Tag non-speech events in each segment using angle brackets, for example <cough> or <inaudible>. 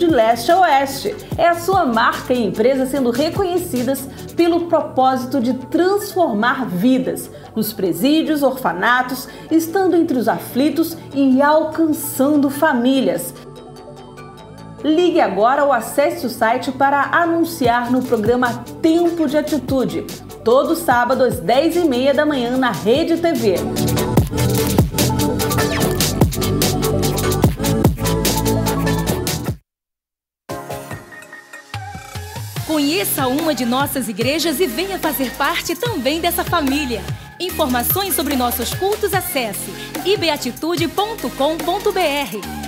de leste a oeste. É a sua marca e empresa sendo reconhecidas pelo propósito de transformar vidas nos presídios, orfanatos, estando entre os aflitos e alcançando famílias. Ligue agora ou acesse o site para anunciar no programa Tempo de Atitude, todo sábado às 10h30 da manhã na Rede TV. Conheça uma de nossas igrejas e venha fazer parte também dessa família. Informações sobre nossos cultos acesse ibeatitude.com.br.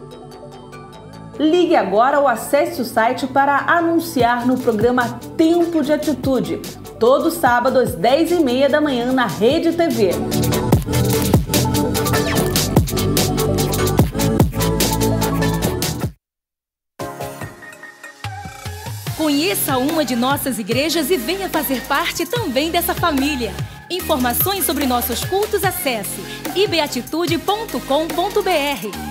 Ligue agora ou acesse o site para anunciar no programa Tempo de Atitude, todo sábado às 10h30 da manhã na Rede TV. Conheça uma de nossas igrejas e venha fazer parte também dessa família. Informações sobre nossos cultos acesse ibeatitude.com.br.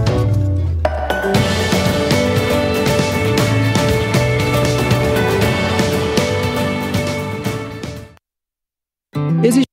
existe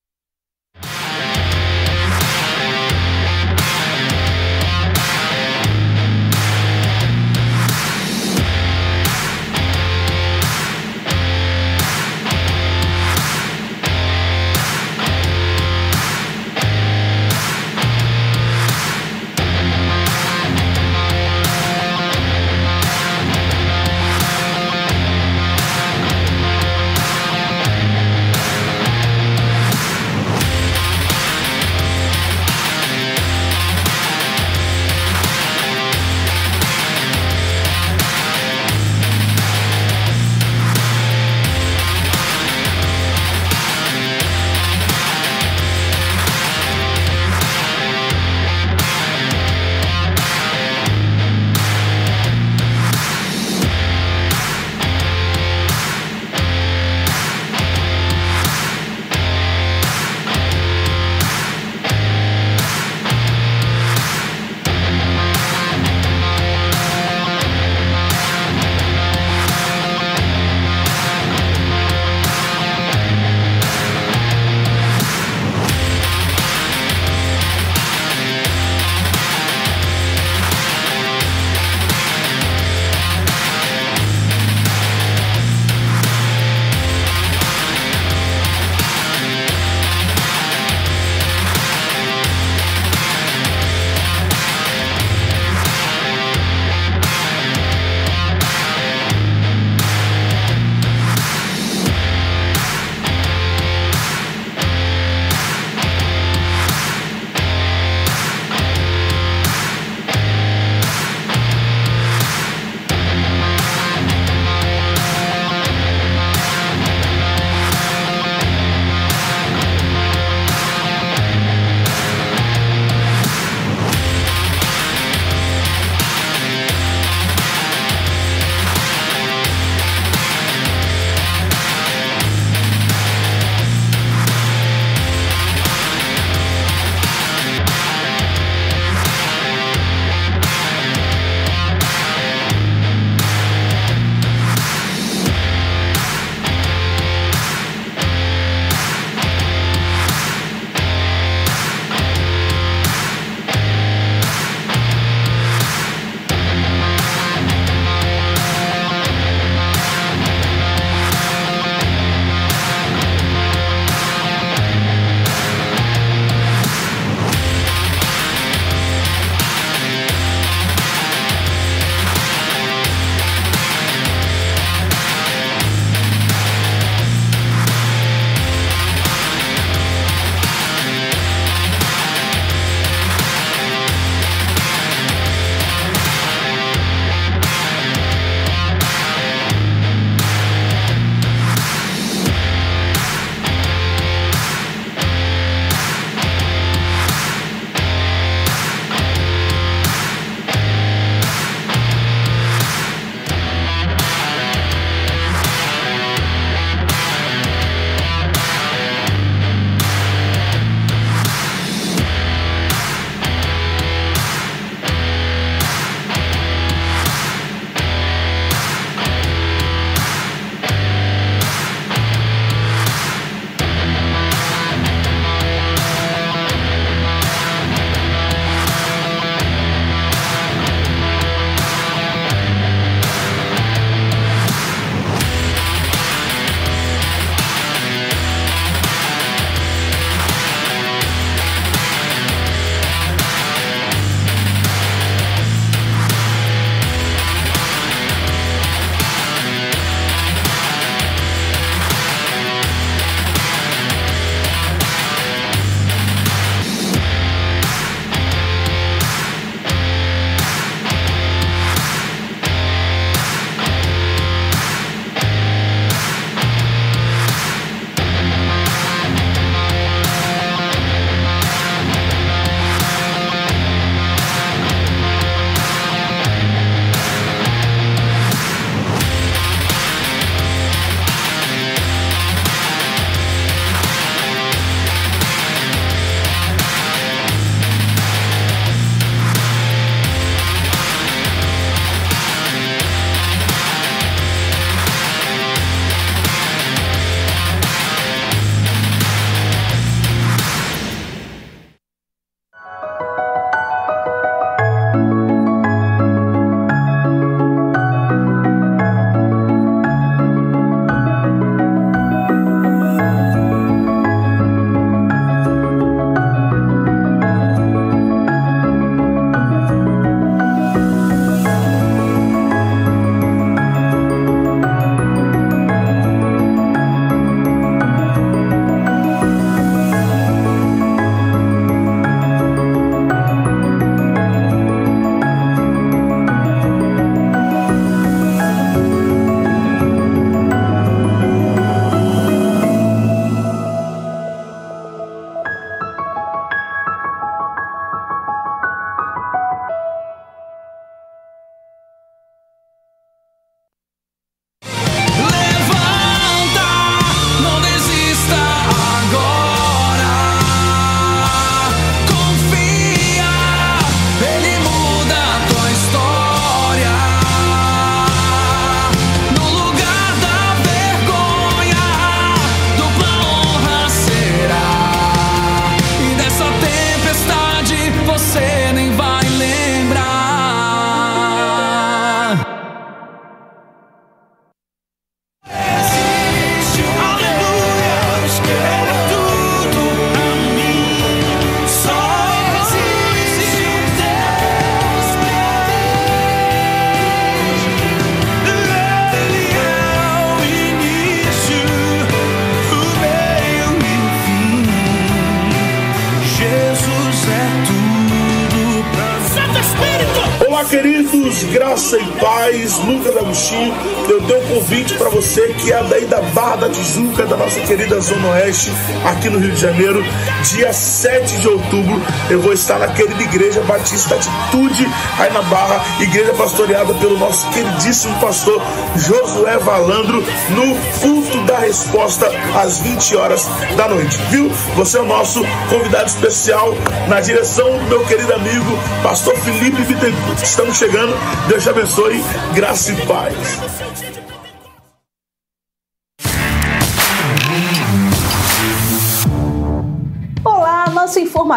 que é daí da Barra da Tijuca, da nossa querida Zona Oeste, aqui no Rio de Janeiro. Dia 7 de outubro, eu vou estar na querida Igreja Batista Atitude, aí na Barra, igreja pastoreada pelo nosso queridíssimo pastor Josué Valandro, no culto da resposta às 20 horas da noite, viu? Você é o nosso convidado especial na direção do meu querido amigo, pastor Felipe Bittencourt. Estamos chegando. Deus te abençoe. Graça e paz.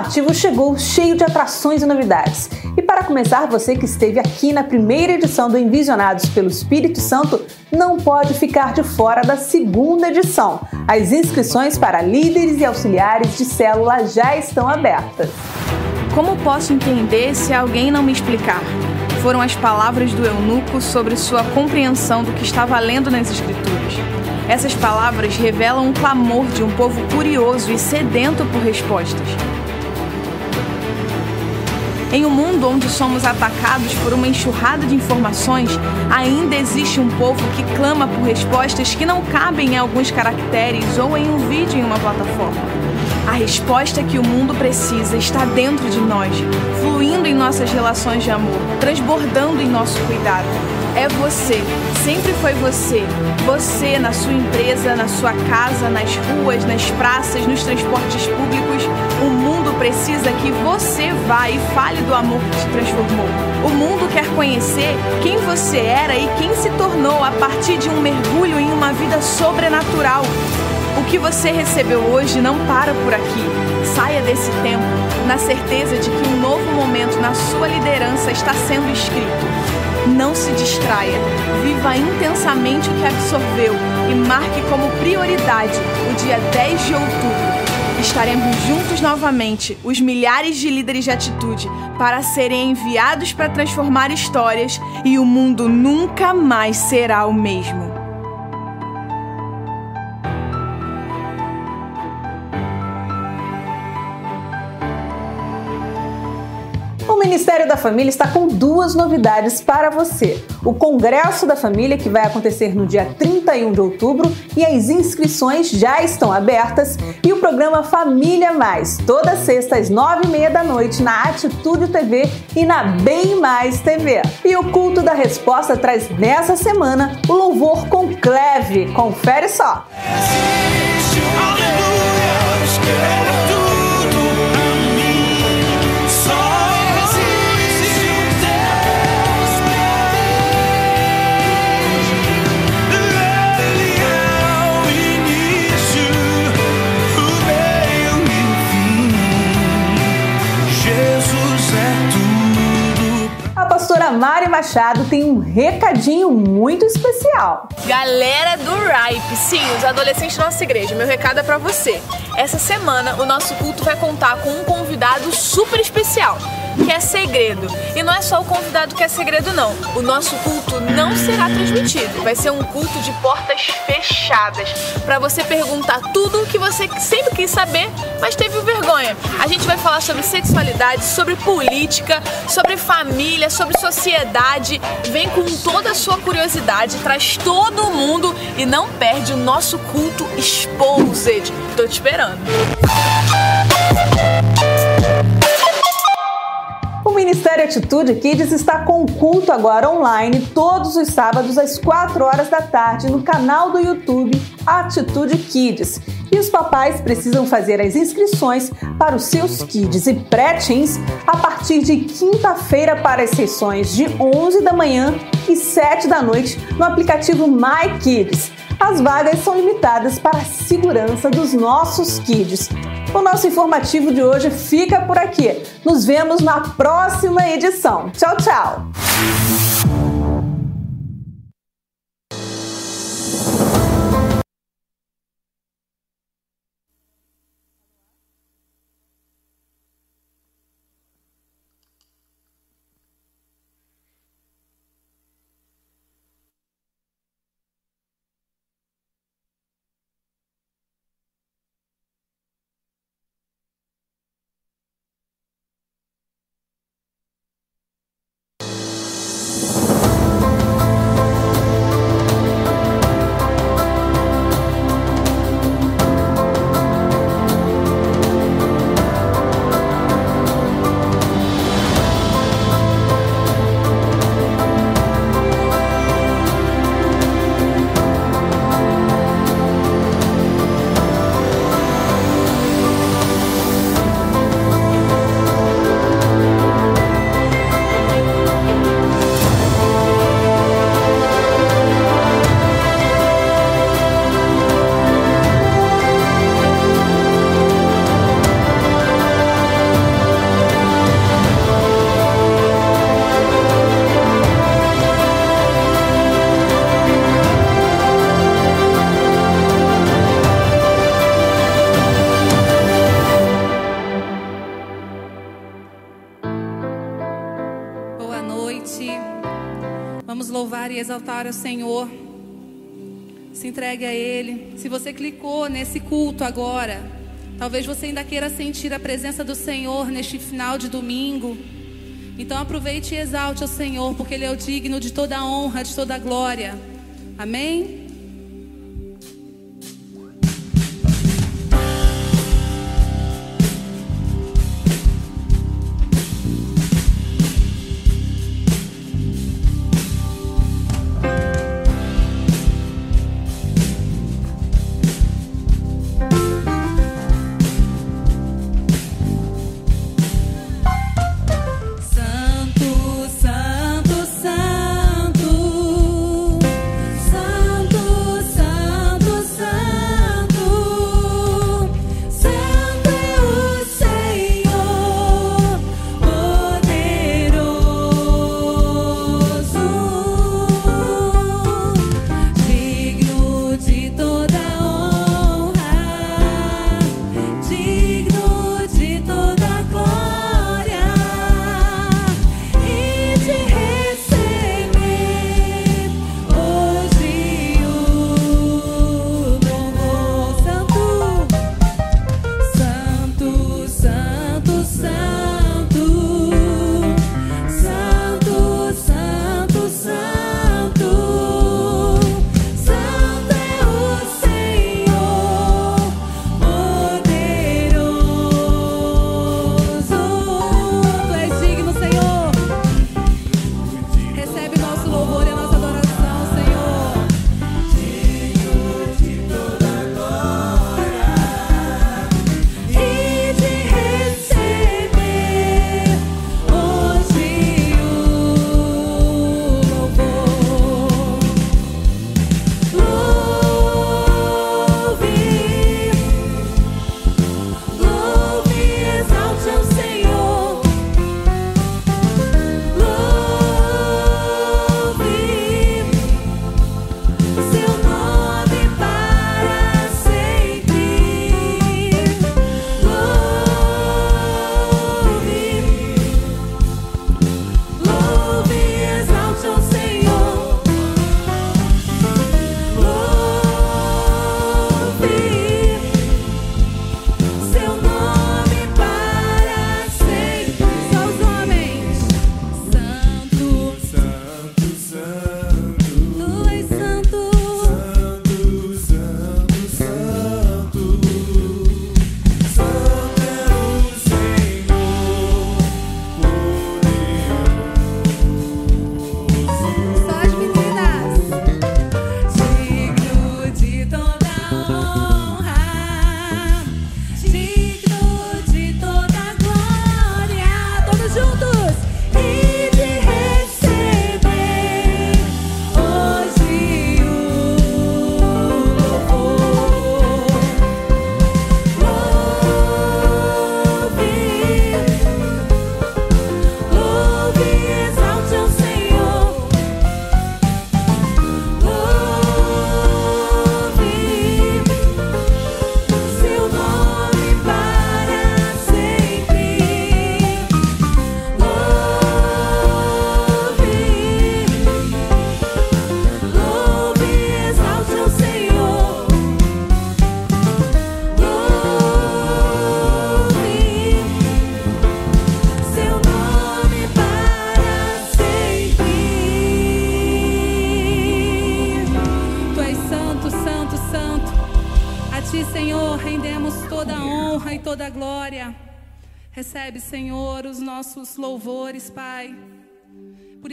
Informativo chegou cheio de atrações e novidades. E para começar, você que esteve aqui na primeira edição do Envisionados pelo Espírito Santo não pode ficar de fora da segunda edição. As inscrições para líderes e auxiliares de célula já estão abertas. Como posso entender se alguém não me explicar? Foram as palavras do eunuco sobre sua compreensão do que estava lendo nas Escrituras. Essas palavras revelam um clamor de um povo curioso e sedento por respostas. Em um mundo onde somos atacados por uma enxurrada de informações, ainda existe um povo que clama por respostas que não cabem em alguns caracteres ou em um vídeo em uma plataforma. A resposta que o mundo precisa está dentro de nós, fluindo em nossas relações de amor, transbordando em nosso cuidado. É você, sempre foi você. Você na sua empresa, na sua casa, nas ruas, nas praças, nos transportes públicos. O mundo precisa que você vá e fale do amor que te transformou. O mundo quer conhecer quem você era e quem se tornou a partir de um mergulho em uma vida sobrenatural. O que você recebeu hoje não para por aqui. Saia desse tempo na certeza de que um novo momento na sua liderança está sendo escrito. Não se distraia. Viva intensamente o que absorveu e marque como prioridade o dia 10 de outubro. Estaremos juntos novamente, os milhares de líderes de atitude, para serem enviados para transformar histórias e o mundo nunca mais será o mesmo. Ministério da Família está com duas novidades para você. O Congresso da Família, que vai acontecer no dia 31 de outubro, e as inscrições já estão abertas, e o programa Família Mais, toda sexta às nove e meia da noite na Atitude TV e na Bem Mais TV. E o Culto da Resposta traz nessa semana o louvor com Cleve. Confere só! pastora Mari Machado tem um recadinho muito especial. Galera do RIPE, sim, os adolescentes da nossa igreja, meu recado é para você. Essa semana o nosso culto vai contar com um convidado super especial que é segredo. E não é só o convidado que é segredo, não. O nosso culto não será transmitido. Vai ser um culto de portas fechadas para você perguntar tudo o que você sempre quis saber, mas teve vergonha. A gente vai falar sobre sexualidade, sobre política, sobre família, sobre sociedade. Vem com toda a sua curiosidade, traz todo mundo e não perde o nosso culto Exposed. Tô te esperando. O Ministério Atitude Kids está com culto agora online todos os sábados às 4 horas da tarde no canal do YouTube Atitude Kids. E os papais precisam fazer as inscrições para os seus kids e pré-teens a partir de quinta-feira para as sessões de 11 da manhã e 7 da noite no aplicativo My Kids. As vagas são limitadas para a segurança dos nossos kids. O nosso informativo de hoje fica por aqui. Nos vemos na próxima edição. Tchau, tchau! E exaltar o Senhor. Se entregue a Ele. Se você clicou nesse culto agora, talvez você ainda queira sentir a presença do Senhor neste final de domingo. Então aproveite e exalte o Senhor, porque Ele é o digno de toda a honra, de toda a glória. Amém?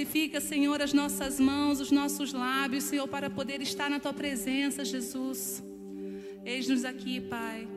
Purifica, Senhor, as nossas mãos, os nossos lábios, Senhor, para poder estar na tua presença, Jesus. Eis-nos aqui, Pai.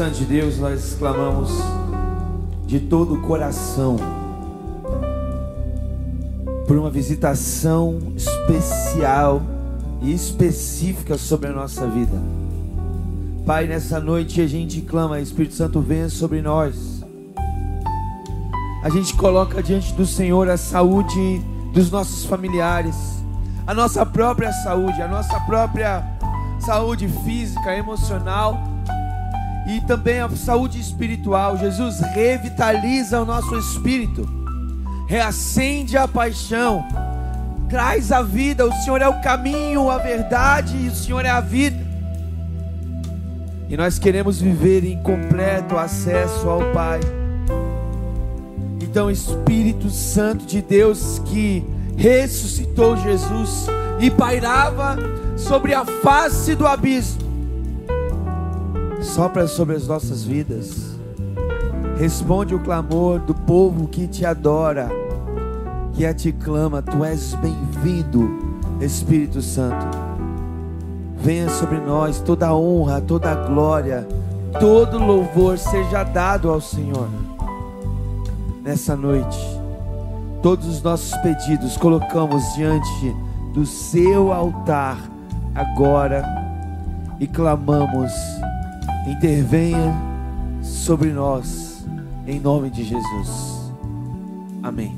Santo de Deus, nós exclamamos de todo o coração por uma visitação especial e específica sobre a nossa vida. Pai, nessa noite a gente clama, Espírito Santo venha sobre nós. A gente coloca diante do Senhor a saúde dos nossos familiares, a nossa própria saúde, a nossa própria saúde física, emocional, e também a saúde espiritual. Jesus revitaliza o nosso espírito, reacende a paixão, traz a vida. O Senhor é o caminho, a verdade e o Senhor é a vida. E nós queremos viver em completo acesso ao Pai. Então, Espírito Santo de Deus que ressuscitou Jesus e pairava sobre a face do abismo, sopra sobre as nossas vidas, responde o clamor do povo que te adora, que a te clama, tu és bem-vindo, Espírito Santo. Venha sobre nós toda a honra, toda a glória, todo louvor seja dado ao Senhor nessa noite. Todos os nossos pedidos colocamos diante do seu altar agora e clamamos: intervenha sobre nós, em nome de Jesus. Amém.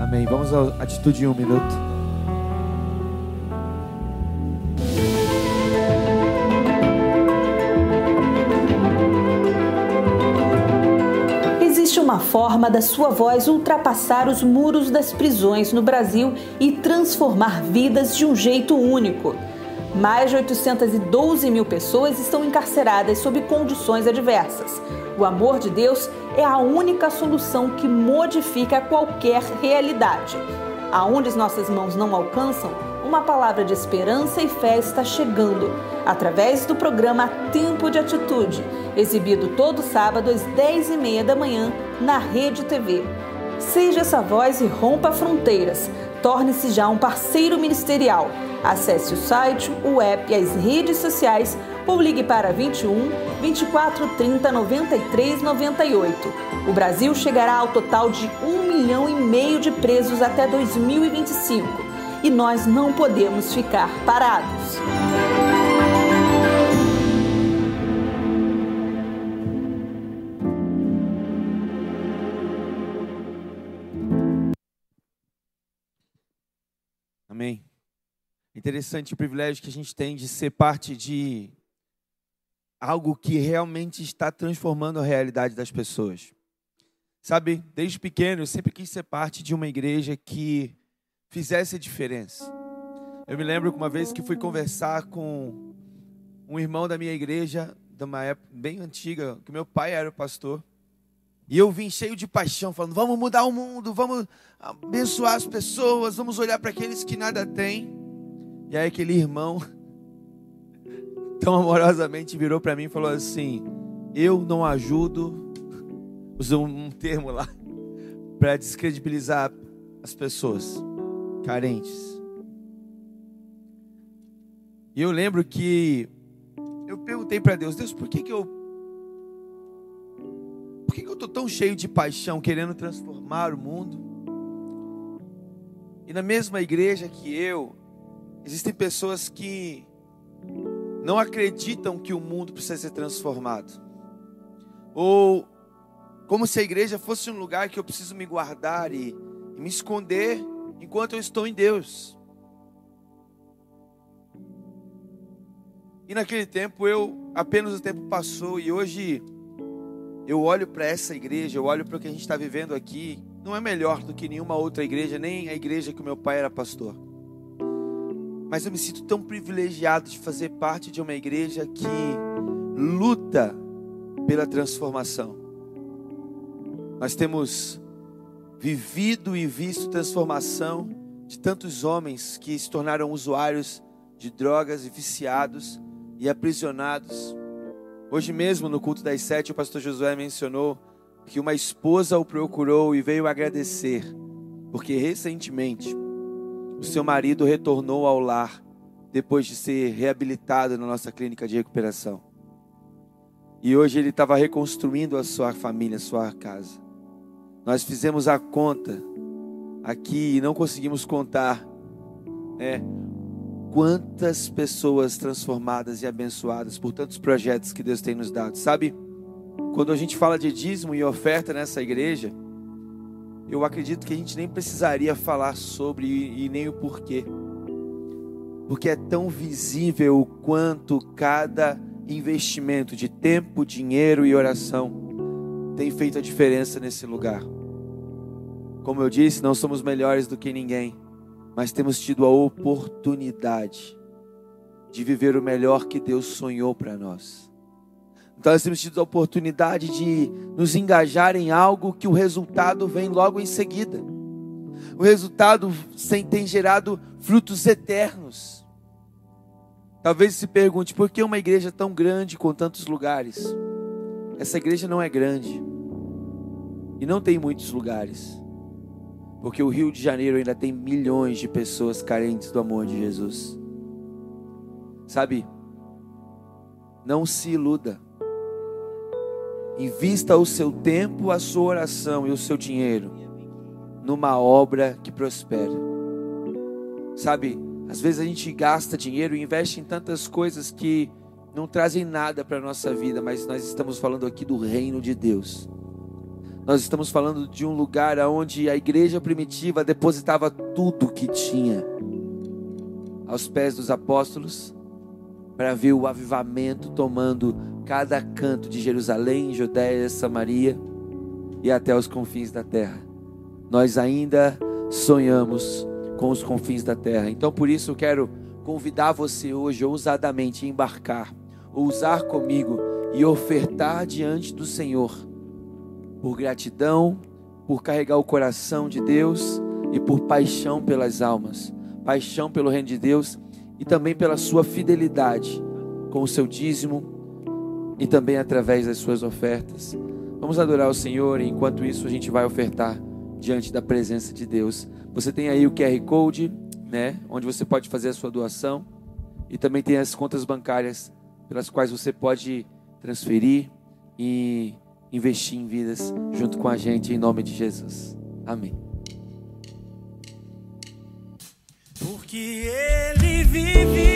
Amém. Vamos à atitude de um minuto. uma forma da sua voz ultrapassar os muros das prisões no Brasil e transformar vidas de um jeito único. Mais de 812 mil pessoas estão encarceradas sob condições adversas. O amor de Deus é a única solução que modifica qualquer realidade. Aonde as nossas mãos não alcançam, uma palavra de esperança e fé está chegando, através do programa Tempo de Atitude, exibido todo sábado às 10h30 da manhã na Rede TV. Seja essa voz e rompa fronteiras. Torne-se já um parceiro ministerial. Acesse o site, o app e as redes sociais ou ligue para 21 24 30 93 98. O Brasil chegará ao total de 1 milhão e meio de presos até 2025 e nós não podemos ficar parados. Interessante o privilégio que a gente tem de ser parte de algo que realmente está transformando a realidade das pessoas. Sabe, desde pequeno eu sempre quis ser parte de uma igreja que fizesse a diferença. Eu me lembro que uma vez que fui conversar com um irmão da minha igreja, de uma época bem antiga, que meu pai era o pastor. E eu vim cheio de paixão, falando: vamos mudar o mundo, vamos abençoar as pessoas, vamos olhar para aqueles que nada têm. E aí aquele irmão, <laughs> tão amorosamente, virou para mim e falou assim: Eu não ajudo, <laughs> usou um termo lá, <laughs> para descredibilizar as pessoas carentes. E eu lembro que eu perguntei para Deus, Deus, por que que eu por que que eu tô tão cheio de paixão querendo transformar o mundo? E na mesma igreja que eu, existem pessoas que não acreditam que o mundo precisa ser transformado. Ou como se a igreja fosse um lugar que eu preciso me guardar e, e me esconder enquanto eu estou em Deus. E naquele tempo eu apenas o tempo passou e hoje eu olho para essa igreja, eu olho para o que a gente está vivendo aqui. Não é melhor do que nenhuma outra igreja, nem a igreja que o meu pai era pastor. Mas eu me sinto tão privilegiado de fazer parte de uma igreja que luta pela transformação. Nós temos vivido e visto transformação de tantos homens que se tornaram usuários de drogas e viciados e aprisionados. Hoje mesmo, no culto das sete, o pastor Josué mencionou que uma esposa o procurou e veio agradecer, porque recentemente o seu marido retornou ao lar depois de ser reabilitado na nossa clínica de recuperação. E hoje ele estava reconstruindo a sua família, a sua casa. Nós fizemos a conta aqui e não conseguimos contar né, quantas pessoas transformadas e abençoadas por tantos projetos que Deus tem nos dado. Sabe, quando a gente fala de dízimo e oferta nessa igreja, eu acredito que a gente nem precisaria falar sobre e, nem o porquê. Porque é tão visível o quanto cada investimento de tempo, dinheiro e oração tem feito a diferença nesse lugar. Como eu disse, não somos melhores do que ninguém, mas temos tido a oportunidade de viver o melhor que Deus sonhou para nós. Então nós temos tido a oportunidade de nos engajar em algo que o resultado vem logo em seguida. O resultado tem gerado frutos eternos. Talvez se pergunte por que uma igreja tão grande com tantos lugares? Essa igreja não é grande e não tem muitos lugares, porque o Rio de Janeiro ainda tem milhões de pessoas carentes do amor de Jesus. Sabe? Não se iluda. Invista o seu tempo, a sua oração e o seu dinheiro numa obra que prospera. Sabe? Às vezes a gente gasta dinheiro e investe em tantas coisas que não trazem nada para a nossa vida, mas nós estamos falando aqui do reino de Deus. Nós estamos falando de um lugar onde a igreja primitiva depositava tudo que tinha aos pés dos apóstolos para ver o avivamento tomando cada canto de Jerusalém, Judéia, Samaria e até os confins da terra. Nós ainda sonhamos com os confins da terra. Então, por isso, eu quero convidar você hoje ousadamente a embarcar, ousar comigo e ofertar diante do Senhor, por gratidão, por carregar o coração de Deus e por paixão pelas almas, paixão pelo reino de Deus e também pela sua fidelidade com o seu dízimo e também através das suas ofertas. Vamos adorar o Senhor e enquanto isso a gente vai ofertar diante da presença de Deus. Você tem aí o QR Code, né, onde você pode fazer a sua doação e também tem as contas bancárias pelas quais você pode transferir e investir em vidas junto com a gente em nome de Jesus. Amém. Porque ele vive,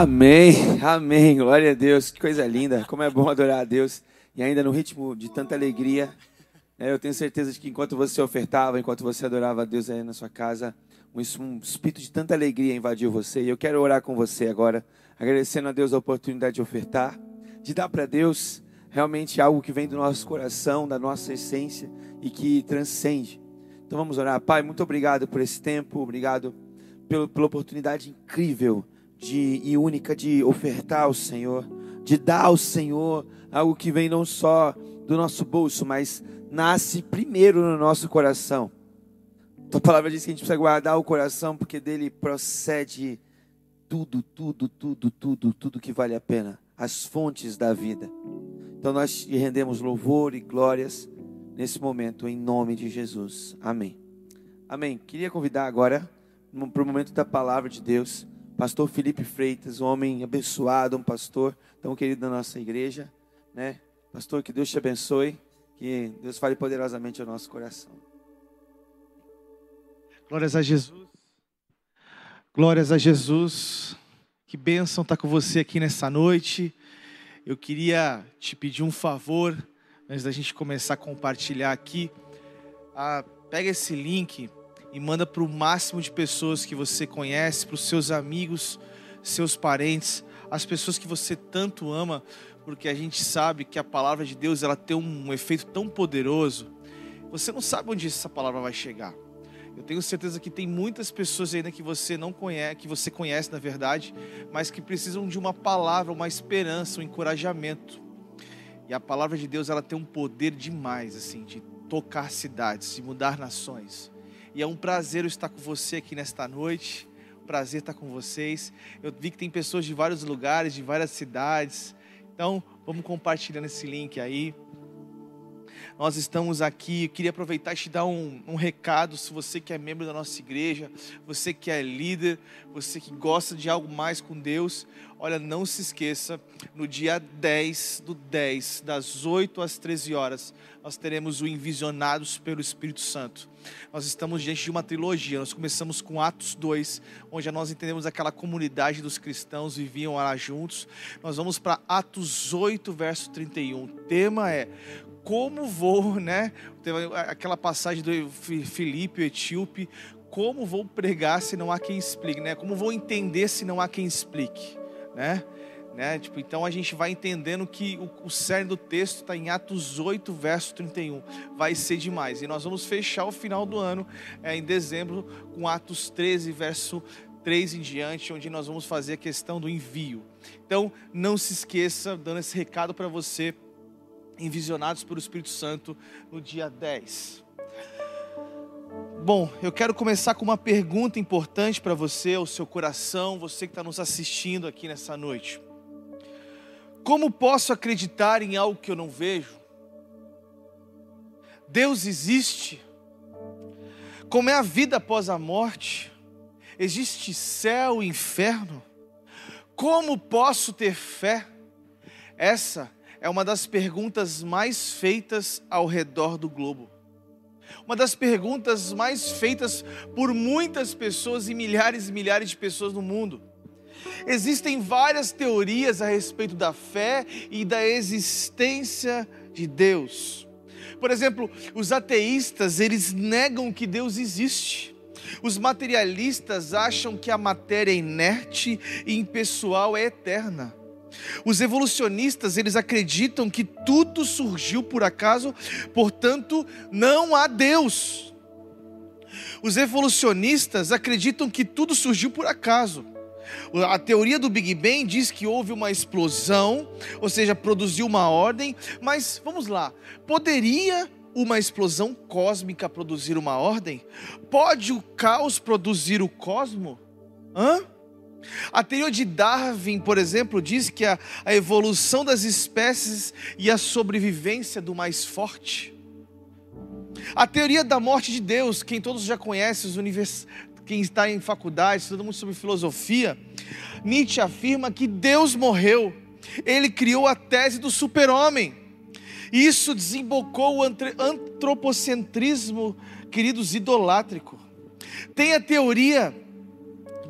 Amém, amém, glória a Deus, que coisa linda, como é bom adorar a Deus e ainda no ritmo de tanta alegria. né, eu tenho certeza de que enquanto você ofertava, enquanto você adorava a Deus aí na sua casa, um es- espírito de tanta alegria invadiu você. E eu quero orar com você agora, agradecendo a Deus a oportunidade de ofertar, de dar para Deus realmente algo que vem do nosso coração, da nossa essência e que transcende. Então vamos orar. Pai, muito obrigado por esse tempo, obrigado pelo, pela oportunidade incrível de, e única de ofertar ao Senhor, de dar ao Senhor algo que vem não só do nosso bolso, mas nasce primeiro no nosso coração. Tua palavra diz que a gente precisa guardar o coração, porque dele procede tudo, tudo, tudo, tudo, tudo que vale a pena, as fontes da vida. Então nós te rendemos louvor e glórias nesse momento, em nome de Jesus. Amém. Amém. Queria convidar agora para o momento da palavra de Deus, pastor Felipe Freitas, um homem abençoado, um pastor tão querido da nossa igreja, né? Pastor, que Deus te abençoe, que Deus fale poderosamente ao nosso coração. Glórias a Jesus. Glórias a Jesus. Que bênção estar com você aqui nessa noite. Eu queria te pedir um favor, antes da gente começar a compartilhar aqui. Ah, pega esse link e manda para o máximo de pessoas que você conhece, para os seus amigos, seus parentes, as pessoas que você tanto ama, porque a gente sabe que a palavra de Deus ela tem um efeito tão poderoso. Você não sabe onde essa palavra vai chegar. Eu tenho certeza que tem muitas pessoas ainda que você não conhece, que você conhece na verdade, mas que precisam de uma palavra, uma esperança, um encorajamento. E a palavra de Deus, ela tem um poder demais assim, de tocar cidades, de mudar nações. E é um prazer estar com você aqui nesta noite. Prazer estar com vocês. Eu vi que tem pessoas de vários lugares, de várias cidades. Então, vamos compartilhando esse link aí. Nós estamos aqui, eu queria aproveitar e te dar um, um recado, se você que é membro da nossa igreja, você que é líder, você que gosta de algo mais com Deus, olha, não se esqueça, no dia 10 do 10, das 8 às 13 horas, nós teremos o Envisionados pelo Espírito Santo. Nós estamos diante de uma trilogia, nós começamos com Atos 2, onde nós entendemos aquela comunidade dos cristãos viviam lá juntos. Nós vamos para Atos 8, verso 31. O tema é como vou, né? Teve aquela passagem do Fi- Filipe, o etíope, como vou pregar se não há quem explique, né? Como vou entender se não há quem explique, né? Né? Tipo, então a gente vai entendendo que o, o cerne do texto está em Atos 8, verso 31. Vai ser demais. E nós vamos fechar o final do ano, é, em dezembro, com Atos 13, verso 3 em diante, onde nós vamos fazer a questão do envio. Então, não se esqueça, dando esse recado para você, envisionados pelo Espírito Santo no dia 10. Bom, eu quero começar com uma pergunta importante para você, ao seu coração, você que está nos assistindo aqui nessa noite. Como posso acreditar em algo que eu não vejo? Deus existe? Como é a vida após a morte? Existe céu e inferno? Como posso ter fé? Essa é uma das perguntas mais feitas ao redor do globo. Uma das perguntas mais feitas por muitas pessoas e milhares e milhares de pessoas no mundo. Existem várias teorias a respeito da fé e da existência de Deus. Por exemplo, os ateístas, eles negam que Deus existe. Os materialistas acham que a matéria inerte e impessoal é eterna. Os evolucionistas, eles acreditam que tudo surgiu por acaso, portanto, não há Deus. Os evolucionistas acreditam que tudo surgiu por acaso. A teoria do Big Bang diz que houve uma explosão, ou seja, produziu uma ordem, mas vamos lá, poderia uma explosão cósmica produzir uma ordem? Pode o caos produzir o cosmo? Hã? A teoria de Darwin, por exemplo, diz que a, a evolução das espécies e a sobrevivência do mais forte. A teoria da morte de Deus, quem todos já conhecem, os univers... quem está em faculdade, todo mundo sobre filosofia, Nietzsche afirma que Deus morreu. Ele criou a tese do super-homem. Isso desembocou o antropocentrismo, queridos, idolátrico. Tem a teoria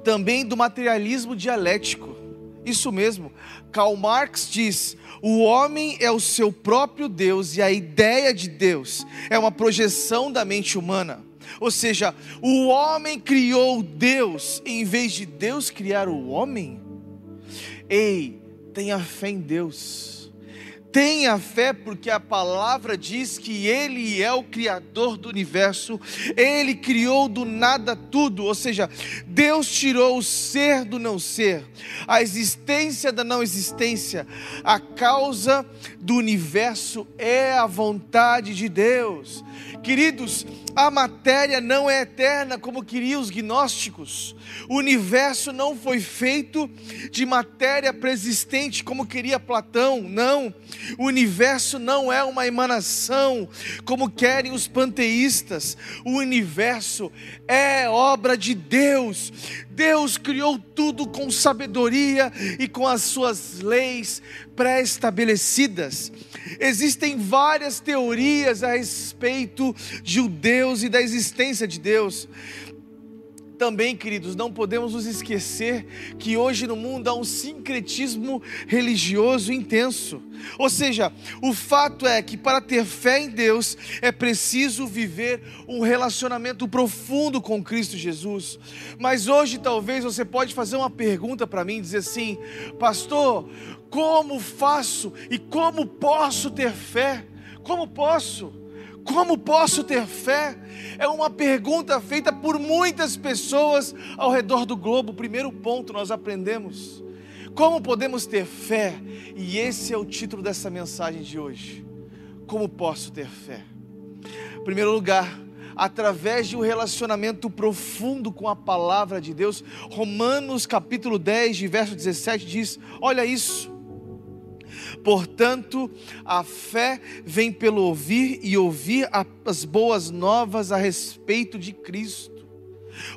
também do materialismo dialético. Isso mesmo. Karl Marx diz: o homem é o seu próprio Deus e a ideia de Deus é uma projeção da mente humana. Ou seja, o homem criou Deus em vez de Deus criar o homem. Ei, tenha fé em Deus. Tenha fé, porque a palavra diz que Ele é o Criador do universo, Ele criou do nada tudo, ou seja, Deus tirou o ser do não ser, a existência da não existência, a causa do universo é a vontade de Deus. Queridos, a matéria não é eterna como queriam os gnósticos. O universo não foi feito de matéria preexistente como queria Platão. Não. O universo não é uma emanação como querem os panteístas. O universo é obra de Deus. Deus criou tudo com sabedoria e com as suas leis pré-estabelecidas. Existem várias teorias a respeito de o Deus e da existência de Deus. Também, queridos, não podemos nos esquecer que hoje no mundo há um sincretismo religioso intenso. Ou seja, o fato é que para ter fé em Deus é preciso viver um relacionamento profundo com Cristo Jesus. Mas hoje talvez você pode fazer uma pergunta para mim, dizer assim: "Pastor, como faço e como posso ter fé? Como posso?" Como posso ter fé? É uma pergunta feita por muitas pessoas ao redor do globo. Primeiro ponto nós aprendemos. Como podemos ter fé? E esse é o título dessa mensagem de hoje. Como posso ter fé? Em primeiro lugar, através de um relacionamento profundo com a palavra de Deus. Romanos capítulo 10, de verso 17 diz: Olha isso. Portanto, a fé vem pelo ouvir e ouvir as boas novas a respeito de Cristo.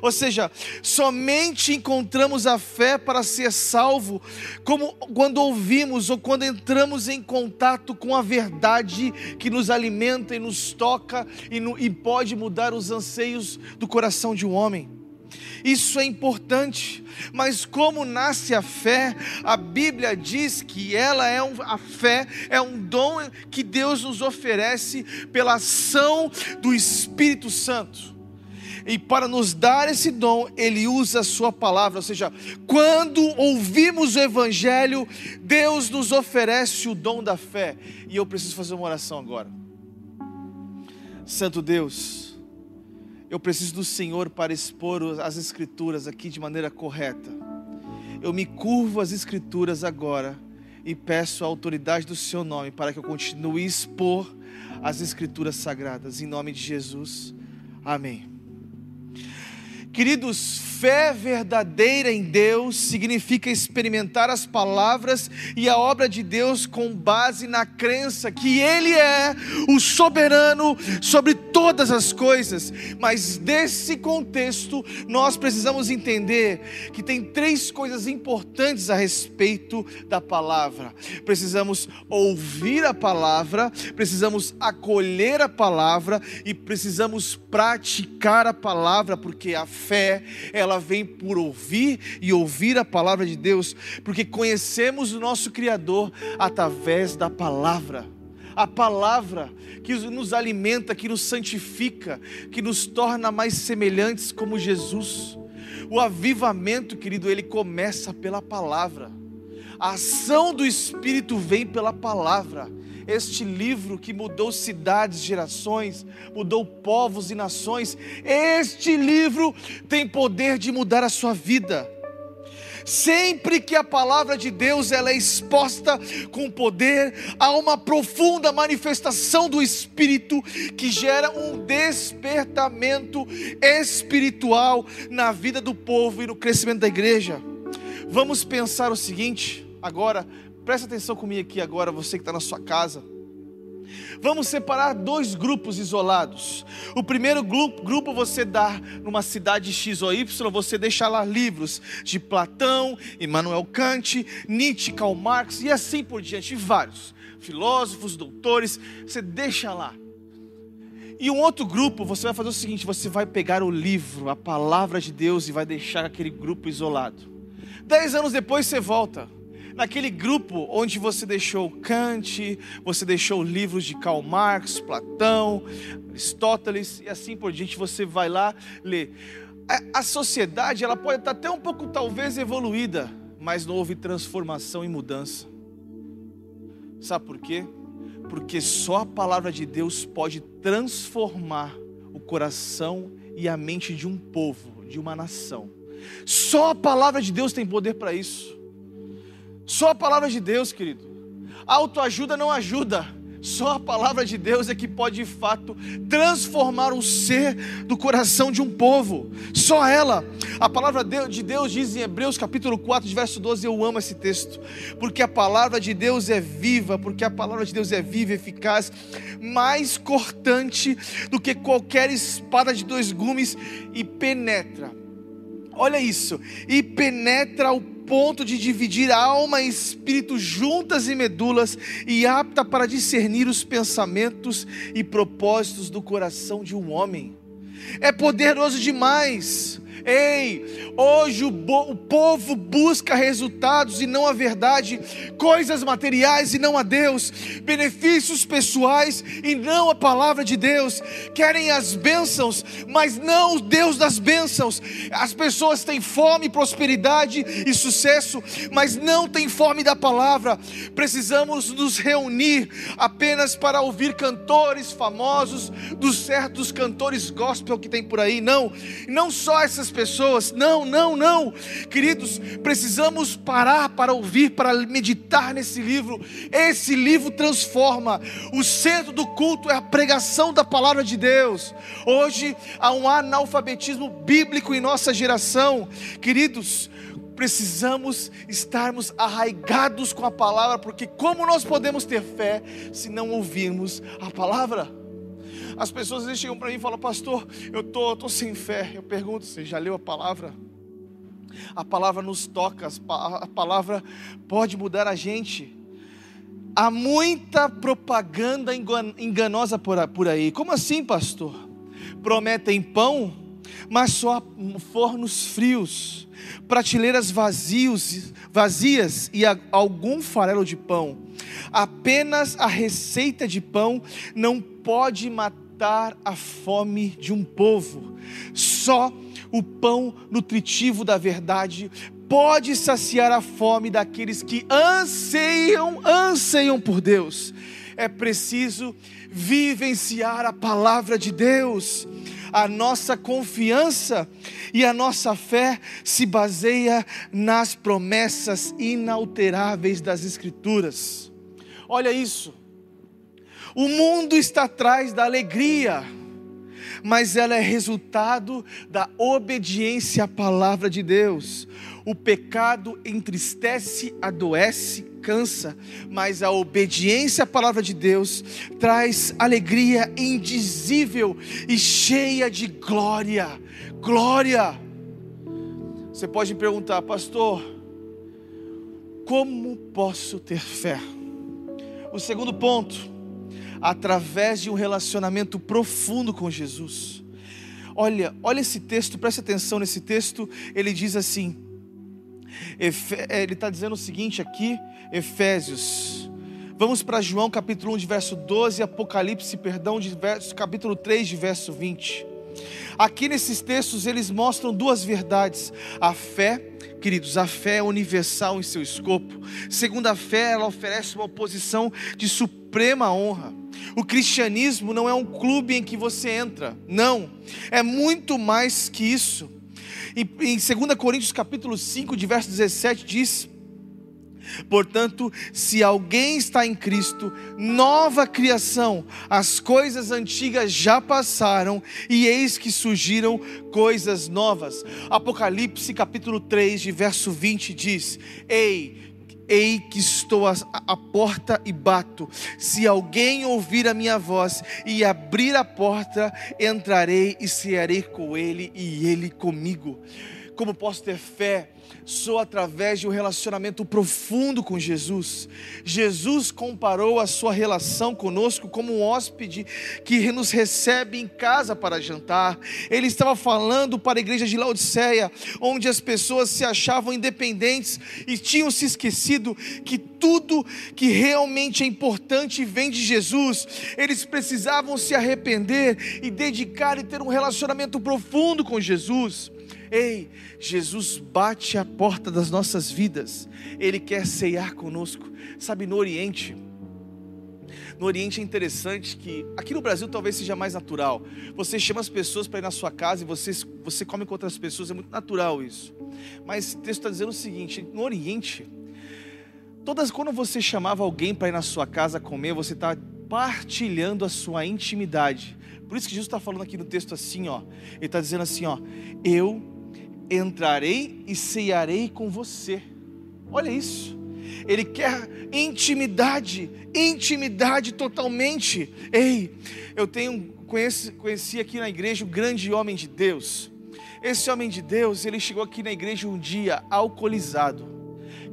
Ou seja, somente encontramos a fé para ser salvo como quando ouvimos ou quando entramos em contato com a verdade que nos alimenta e nos toca e, no, e pode mudar os anseios do coração de um homem. Isso é importante, mas como nasce a fé? A Bíblia diz que ela é um, a fé é um dom que Deus nos oferece pela ação do Espírito Santo. E para nos dar esse dom, Ele usa a Sua palavra. Ou seja, quando ouvimos o Evangelho, Deus nos oferece o dom da fé. E eu preciso fazer uma oração agora. Santo Deus, eu preciso do Senhor para expor as Escrituras aqui de maneira correta. Eu me curvo às Escrituras agora e peço a autoridade do Seu nome para que eu continue a expor as Escrituras sagradas. Em nome de Jesus. Amém. Queridos, fé verdadeira em Deus significa experimentar as palavras e a obra de Deus com base na crença que Ele é o soberano sobre todas as coisas. Mas desse contexto, nós precisamos entender que tem três coisas importantes a respeito da palavra. Precisamos ouvir a palavra, precisamos acolher a palavra e precisamos praticar a palavra, porque a fé, ela vem por ouvir e ouvir a palavra de Deus, porque conhecemos o nosso Criador através da palavra. A palavra que nos alimenta, que nos santifica, que nos torna mais semelhantes como Jesus. O avivamento, querido, ele começa pela palavra. A ação do Espírito vem pela palavra este livro que mudou cidades, gerações, mudou povos e nações, este livro tem poder de mudar a sua vida. Sempre que a palavra de Deus ela é exposta com poder, há uma profunda manifestação do Espírito que gera um despertamento espiritual na vida do povo e no crescimento da igreja. Vamos pensar o seguinte agora, Presta atenção comigo aqui agora, você que está na sua casa. Vamos separar dois grupos isolados. O primeiro grupo, você dá numa cidade X ou Y, você deixa lá livros de Platão, Immanuel Kant, Nietzsche, Karl Marx e assim por diante, vários filósofos, doutores, você deixa lá. E um outro grupo, você vai fazer o seguinte: você vai pegar o livro, a palavra de Deus, e vai deixar aquele grupo isolado. Dez anos depois você volta naquele grupo onde você deixou Kant, você deixou livros de Karl Marx, Platão, Aristóteles e assim por diante, você vai lá ler. A, a sociedade, ela pode estar até um pouco talvez evoluída, mas não houve transformação e mudança. Sabe por quê? Porque só a palavra de Deus pode transformar o coração e a mente de um povo, de uma nação. Só a palavra de Deus tem poder para isso. Só a palavra de Deus, querido. Autoajuda não ajuda. Só a palavra de Deus é que pode de fato transformar o ser do coração de um povo. Só ela. A palavra de Deus diz em Hebreus capítulo 4, verso 12, eu amo esse texto, porque a palavra de Deus é viva, porque a palavra de Deus é viva eficaz, mais cortante do que qualquer espada de dois gumes e penetra. Olha isso, e penetra o ponto de dividir alma e espírito juntas e medulas e apta para discernir os pensamentos e propósitos do coração de um homem. É poderoso demais. Ei, hoje o, o, povo busca resultados e não a verdade, coisas materiais e não a Deus, benefícios pessoais e não a palavra de Deus. Querem as bênçãos, mas não o Deus das bênçãos. As pessoas têm fome, prosperidade e sucesso, mas não têm fome da palavra. Precisamos nos reunir apenas para ouvir cantores famosos, dos certos cantores gospel que tem por aí. Não, não só essas pessoas. Não, não, não. Queridos, precisamos parar para ouvir, para meditar nesse livro. Esse livro transforma. O centro do culto é a pregação da palavra de Deus. Hoje há um analfabetismo bíblico em nossa geração. Queridos, precisamos estarmos arraigados com a palavra, porque como nós podemos ter fé se não ouvirmos a palavra? As pessoas chegam para mim e falam, pastor, eu tô, tô sem fé. Eu pergunto, você já leu a palavra? A palavra nos toca, a palavra pode mudar a gente. Há muita propaganda enganosa por aí. Como assim, pastor? Prometem pão, mas só fornos frios, prateleiras vazios, vazias e algum farelo de pão. Apenas a receita de pão não pode matar matar a fome de um povo. Só o pão nutritivo da verdade pode saciar a fome daqueles que anseiam, anseiam por Deus. É preciso vivenciar a palavra de Deus. A nossa confiança e a nossa fé se baseia nas promessas inalteráveis das Escrituras. Olha isso. O mundo está atrás da alegria, mas ela é resultado da obediência à palavra de Deus. O pecado entristece, adoece, cansa, mas a obediência à palavra de Deus traz alegria indizível e cheia de glória. Glória! Você pode me perguntar, pastor, como posso ter fé? O segundo ponto, através de um relacionamento profundo com Jesus. Olha, olha esse texto, preste atenção nesse texto. Ele diz assim: é, ele está dizendo o seguinte aqui, Efésios. Vamos para João capítulo 1, de verso 12, Apocalipse, perdão, de verso, capítulo 3, de verso 20. Aqui nesses textos eles mostram duas verdades: a fé, queridos, a fé é universal em seu escopo. Segundo a fé, ela oferece uma posição de suprema honra. O cristianismo não é um clube em que você entra, não, é muito mais que isso. Em, em 2 Coríntios capítulo 5, de verso 17 diz: Portanto, se alguém está em Cristo, nova criação, as coisas antigas já passaram e eis que surgiram coisas novas. Apocalipse capítulo 3, de verso 20 diz: Ei, Ei que estou à porta e bato. Se alguém ouvir a minha voz e abrir a porta, entrarei e cearei com ele e ele comigo. Como posso ter fé? Só através de um relacionamento profundo com Jesus. Jesus comparou a sua relação conosco como um hóspede que nos recebe em casa para jantar. Ele estava falando para a igreja de Laodiceia, onde as pessoas se achavam independentes e tinham se esquecido que tudo que realmente é importante vem de Jesus. Eles precisavam se arrepender e dedicar e ter um relacionamento profundo com Jesus. Ei, Jesus bate a porta das nossas vidas, Ele quer ceiar conosco. Sabe, no Oriente, no Oriente é interessante que, aqui no Brasil talvez seja mais natural. Você chama as pessoas para ir na sua casa e você, você come com outras pessoas, é muito natural isso. Mas esse texto está dizendo o seguinte: no Oriente, todas quando você chamava alguém para ir na sua casa comer, você está partilhando a sua intimidade. Por isso que Jesus está falando aqui no texto assim, ó. Ele está dizendo assim, ó. Eu entrarei e ceiarei com você. Olha isso. Ele quer intimidade, intimidade totalmente. Ei, eu tenho conheci, conheci aqui na igreja o grande homem de Deus. Esse homem de Deus, ele chegou aqui na igreja um dia alcoolizado.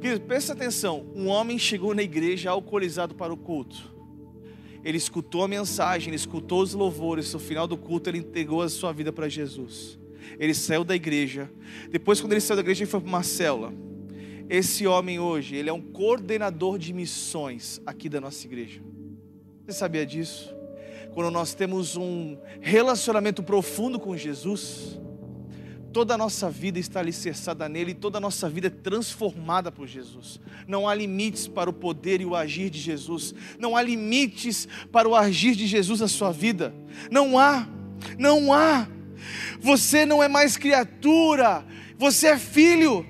Querido, presta atenção, um homem chegou na igreja alcoolizado para o culto. Ele escutou a mensagem, ele escutou os louvores, no final do culto ele entregou a sua vida para Jesus ele saiu da igreja. Depois, quando ele saiu da igreja, ele foi para uma célula. Esse homem hoje, ele é um coordenador de missões aqui da nossa igreja. Você sabia disso? Quando nós temos um relacionamento profundo com Jesus, toda a nossa vida está alicerçada nele, toda a nossa vida é transformada por Jesus. Não há limites para o poder e o agir de Jesus, não há limites para o agir de Jesus na sua vida. Não há, não há. Você não é mais criatura, você é filho.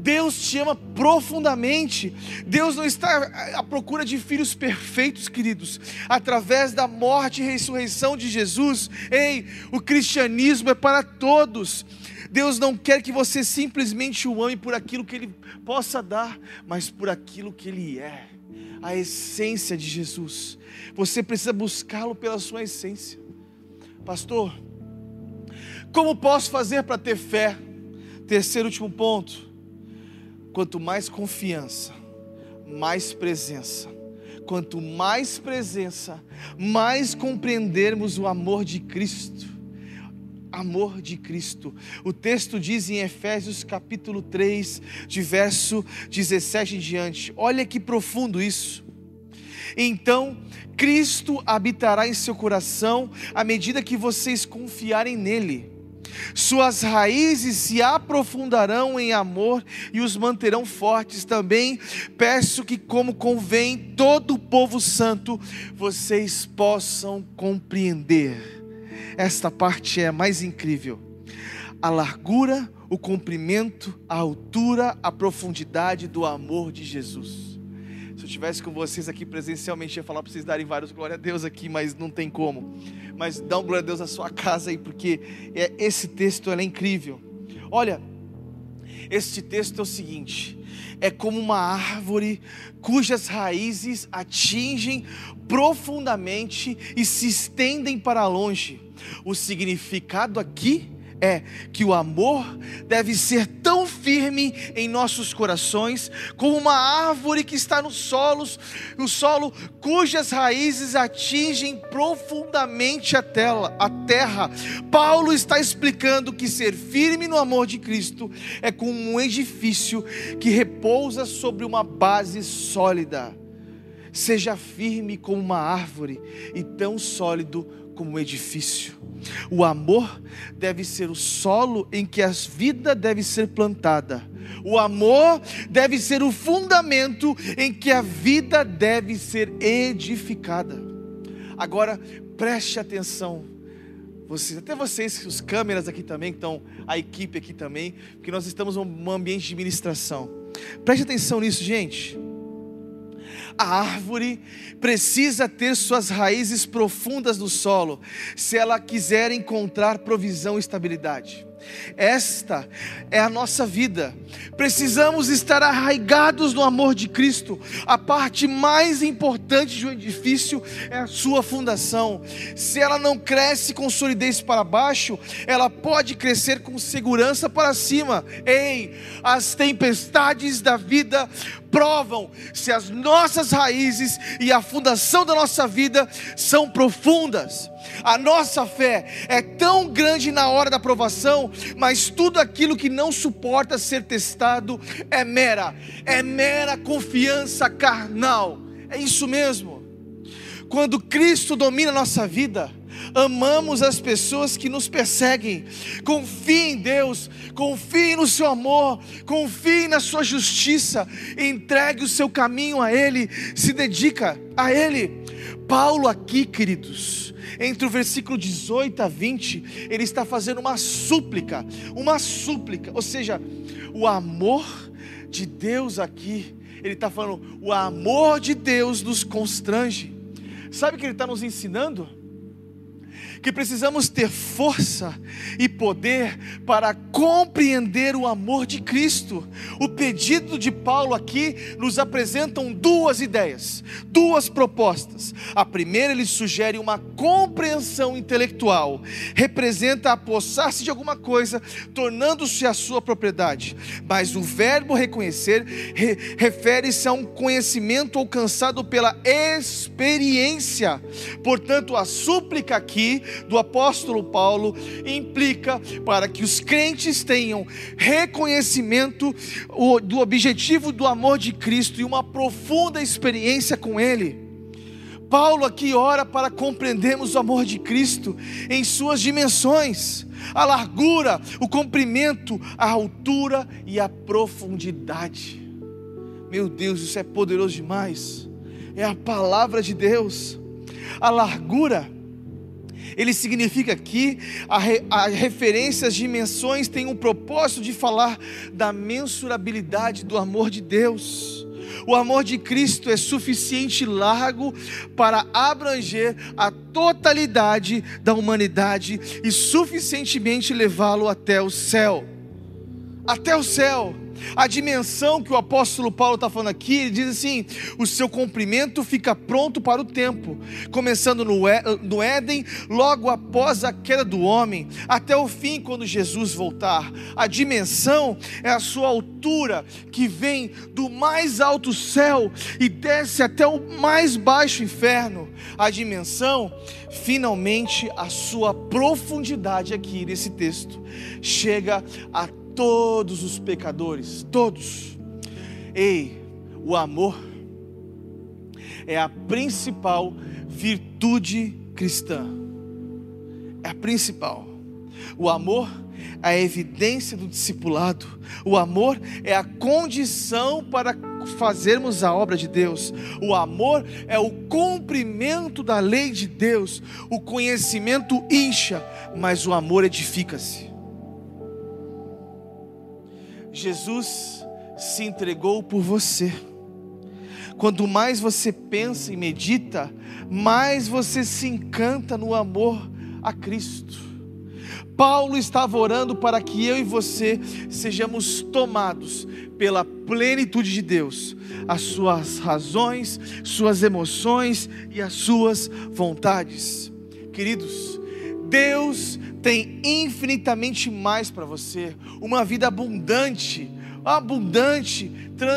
Deus te ama profundamente. Deus não está à procura de filhos perfeitos, queridos. Através da morte e ressurreição de Jesus, ei, o cristianismo é para todos. Deus não quer que você simplesmente o ame por aquilo que Ele possa dar, mas por aquilo que Ele é a essência de Jesus. Você precisa buscá-lo pela sua essência. Pastor, como posso fazer para ter fé? Terceiro último ponto. Quanto mais confiança, mais presença. Quanto mais presença, mais compreendermos o amor de Cristo. Amor de Cristo. O texto diz em Efésios capítulo 3, de verso 17 em diante. Olha que profundo isso. Então, Cristo habitará em seu coração à medida que vocês confiarem nele suas raízes se aprofundarão em amor e os manterão fortes. Também peço que, como convém todo o povo santo, vocês possam compreender. Esta parte é mais incrível. A largura, o comprimento, a altura, a profundidade do amor de Jesus. Estivesse com vocês aqui presencialmente, ia falar para vocês darem vários glória a Deus aqui, mas não tem como mas dá um glória a Deus na sua casa aí, porque é, esse texto é incrível. Olha, este texto é o seguinte: é como uma árvore cujas raízes atingem profundamente e se estendem para longe. O significado aqui é que o amor deve ser tão firme em nossos corações como uma árvore que está nos solos, no solo cujas raízes atingem profundamente a, tela, a terra. Paulo está explicando que ser firme no amor de Cristo é como um edifício que repousa sobre uma base sólida. Seja firme como uma árvore e tão sólido como um edifício. O amor deve ser o solo em que a vida deve ser plantada. O amor deve ser o fundamento em que a vida deve ser edificada. Agora, preste atenção. Vocês, até vocês, os câmeras aqui também, estão, a equipe aqui também, porque nós estamos num ambiente de ministração. Preste atenção nisso, gente. A árvore precisa ter suas raízes profundas no solo, se ela quiser encontrar provisão e estabilidade. Esta é a nossa vida. Precisamos estar arraigados no amor de Cristo. A parte mais importante de um edifício é a sua fundação. Se ela não cresce com solidez para baixo, ela pode crescer com segurança para cima. Ei, as tempestades da vida provam se as nossas raízes e a fundação da nossa vida são profundas. A nossa fé é tão grande na hora da provação, mas tudo aquilo que não suporta ser testado é mera, é mera confiança carnal. É isso mesmo. Quando Cristo domina a nossa vida, amamos as pessoas que nos perseguem. Confie em Deus, confie no seu amor, confie na sua justiça, entregue o seu caminho a Ele, se dedica a Ele. Paulo aqui, queridos, entre o versículo 18 a 20, ele está fazendo uma súplica, uma súplica, ou seja, o amor de Deus aqui, ele está falando, o amor de Deus nos constrange. Sabe o que ele está nos ensinando? Que precisamos ter força e poder para compreender o amor de Cristo. O pedido de Paulo aqui nos apresentam duas ideias, duas propostas. A primeira, ele sugere uma compreensão intelectual, representa apossar-se de alguma coisa, tornando-se a sua propriedade. Mas o verbo reconhecer re, refere-se a um conhecimento alcançado pela experiência. Portanto, a súplica aqui do apóstolo Paulo implica para que os crentes tenham reconhecimento do objetivo do amor de Cristo e uma profunda experiência com Ele. Paulo aqui ora para compreendermos o amor de Cristo em suas dimensões, a largura, o comprimento, a altura e a profundidade. Meu Deus, isso é poderoso demais. É a palavra de Deus. A largura ele significa que a, re, a referência às dimensões tem um propósito de falar da mensurabilidade do amor de Deus. O amor de Cristo é suficiente largo para abranger a totalidade da humanidade e suficientemente levá-lo até o céu. Até o céu. A dimensão que o apóstolo Paulo está falando aqui, ele diz assim: o seu cumprimento fica pronto para o tempo, começando no, Éden, logo após a queda do homem, até o fim, quando Jesus voltar. A dimensão é a sua altura, que vem do mais alto céu e desce até o mais baixo inferno. A dimensão, finalmente, a sua profundidade aqui nesse texto, chega a todos os pecadores, todos. Ei, o amor é a principal virtude cristã. É a principal. O amor é a evidência do discipulado. O amor é a condição para fazermos a obra de Deus. O amor é o cumprimento da lei de Deus. O conhecimento incha, mas o amor edifica-se. Jesus se entregou por você. Quanto mais você pensa e medita, mais você se encanta no amor a Cristo. Paulo estava orando para que eu e você sejamos tomados pela plenitude de Deus, as suas razões, suas emoções e as suas vontades. Queridos, Deus tem infinitamente mais para você, uma vida abundante, abundante,